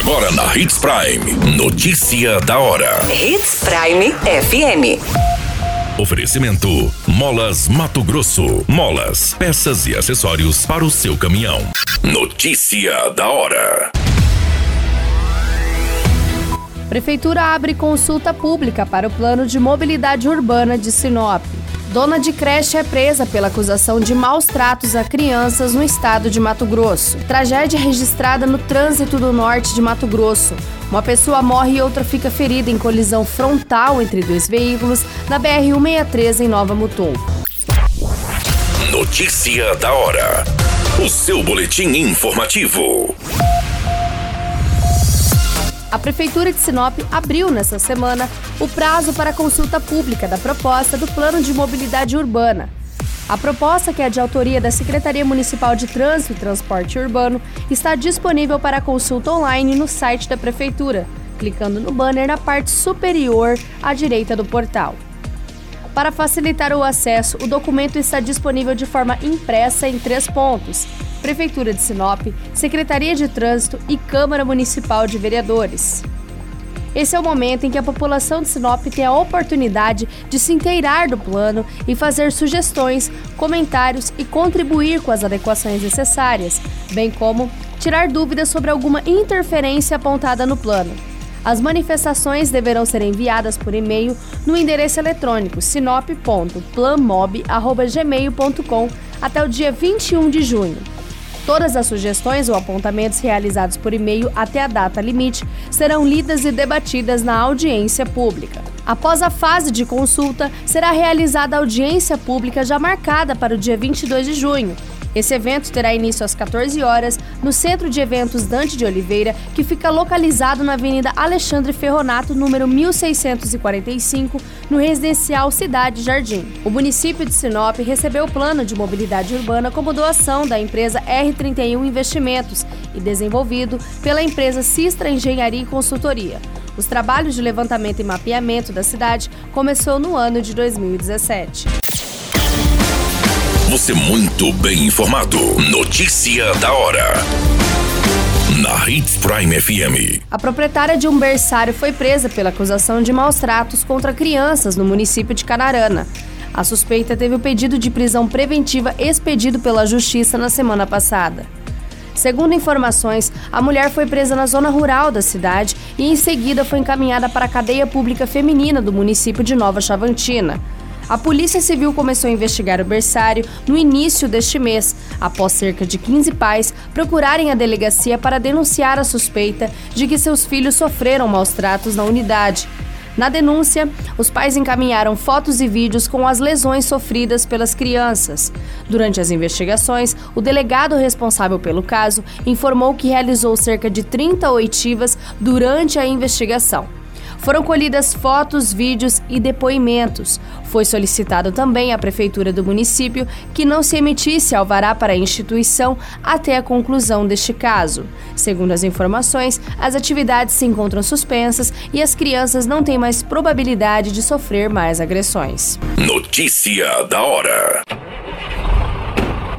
Agora na Hits Prime. Notícia da hora. Hits Prime FM. Oferecimento: Molas Mato Grosso. Molas, peças e acessórios para o seu caminhão. Notícia da hora. Prefeitura abre consulta pública para o plano de mobilidade urbana de Sinop. Dona de creche é presa pela acusação de maus tratos a crianças no estado de Mato Grosso. Tragédia registrada no trânsito do norte de Mato Grosso. Uma pessoa morre e outra fica ferida em colisão frontal entre dois veículos na BR-163 em Nova Mutum. Notícia da hora. O seu boletim informativo. A Prefeitura de Sinop abriu nesta semana o prazo para consulta pública da proposta do Plano de Mobilidade Urbana. A proposta, que é de autoria da Secretaria Municipal de Trânsito e Transporte Urbano, está disponível para consulta online no site da Prefeitura, clicando no banner na parte superior à direita do portal. Para facilitar o acesso, o documento está disponível de forma impressa em três pontos: Prefeitura de Sinop, Secretaria de Trânsito e Câmara Municipal de Vereadores. Esse é o momento em que a população de Sinop tem a oportunidade de se inteirar do plano e fazer sugestões, comentários e contribuir com as adequações necessárias, bem como tirar dúvidas sobre alguma interferência apontada no plano. As manifestações deverão ser enviadas por e-mail no endereço eletrônico sinop.planmob.gmail.com até o dia 21 de junho. Todas as sugestões ou apontamentos realizados por e-mail até a data limite serão lidas e debatidas na audiência pública. Após a fase de consulta, será realizada a audiência pública já marcada para o dia 22 de junho, esse evento terá início às 14 horas no Centro de Eventos Dante de Oliveira, que fica localizado na Avenida Alexandre Ferronato, número 1645, no residencial Cidade Jardim. O município de Sinop recebeu o plano de mobilidade urbana como doação da empresa R31 Investimentos e desenvolvido pela empresa Sistra Engenharia e Consultoria. Os trabalhos de levantamento e mapeamento da cidade começou no ano de 2017. Você muito bem informado. Notícia da hora. Na Hits Prime FM. A proprietária de um berçário foi presa pela acusação de maus tratos contra crianças no município de Canarana. A suspeita teve o pedido de prisão preventiva expedido pela Justiça na semana passada. Segundo informações, a mulher foi presa na zona rural da cidade e em seguida foi encaminhada para a cadeia pública feminina do município de Nova Chavantina. A Polícia Civil começou a investigar o berçário no início deste mês, após cerca de 15 pais procurarem a delegacia para denunciar a suspeita de que seus filhos sofreram maus tratos na unidade. Na denúncia, os pais encaminharam fotos e vídeos com as lesões sofridas pelas crianças. Durante as investigações, o delegado responsável pelo caso informou que realizou cerca de 30 oitivas durante a investigação. Foram colhidas fotos, vídeos e depoimentos. Foi solicitado também à Prefeitura do município que não se emitisse alvará para a instituição até a conclusão deste caso. Segundo as informações, as atividades se encontram suspensas e as crianças não têm mais probabilidade de sofrer mais agressões. Notícia da hora.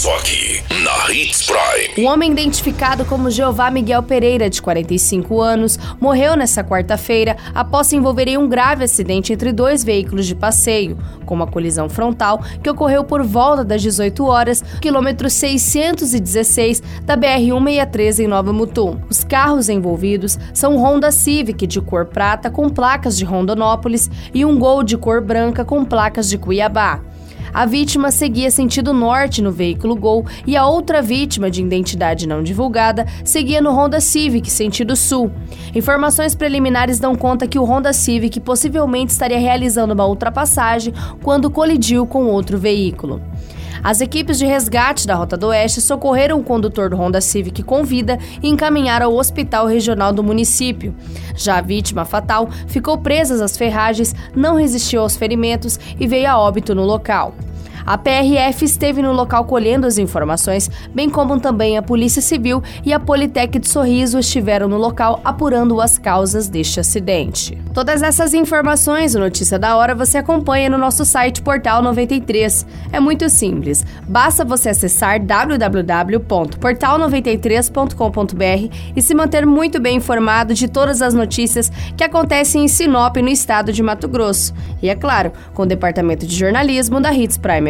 Só aqui, na Hits Prime. Um homem identificado como Jeová Miguel Pereira, de 45 anos, morreu nesta quarta-feira após se envolver em um grave acidente entre dois veículos de passeio, com uma colisão frontal que ocorreu por volta das 18 horas, quilômetro 616 da BR-163 em Nova Mutum. Os carros envolvidos são um Honda Civic de cor prata com placas de Rondonópolis e um Gol de cor branca com placas de Cuiabá. A vítima seguia sentido norte no veículo Gol e a outra vítima, de identidade não divulgada, seguia no Honda Civic sentido sul. Informações preliminares dão conta que o Honda Civic possivelmente estaria realizando uma ultrapassagem quando colidiu com outro veículo. As equipes de resgate da Rota do Oeste socorreram o condutor do Honda Civic com vida e encaminharam ao hospital regional do município. Já a vítima fatal ficou presa às ferragens, não resistiu aos ferimentos e veio a óbito no local. A PRF esteve no local colhendo as informações, bem como também a Polícia Civil e a Politec de Sorriso estiveram no local apurando as causas deste acidente. Todas essas informações, o Notícia da Hora, você acompanha no nosso site Portal 93. É muito simples. Basta você acessar www.portal93.com.br e se manter muito bem informado de todas as notícias que acontecem em Sinop, no estado de Mato Grosso. E é claro, com o departamento de jornalismo da Hits Prime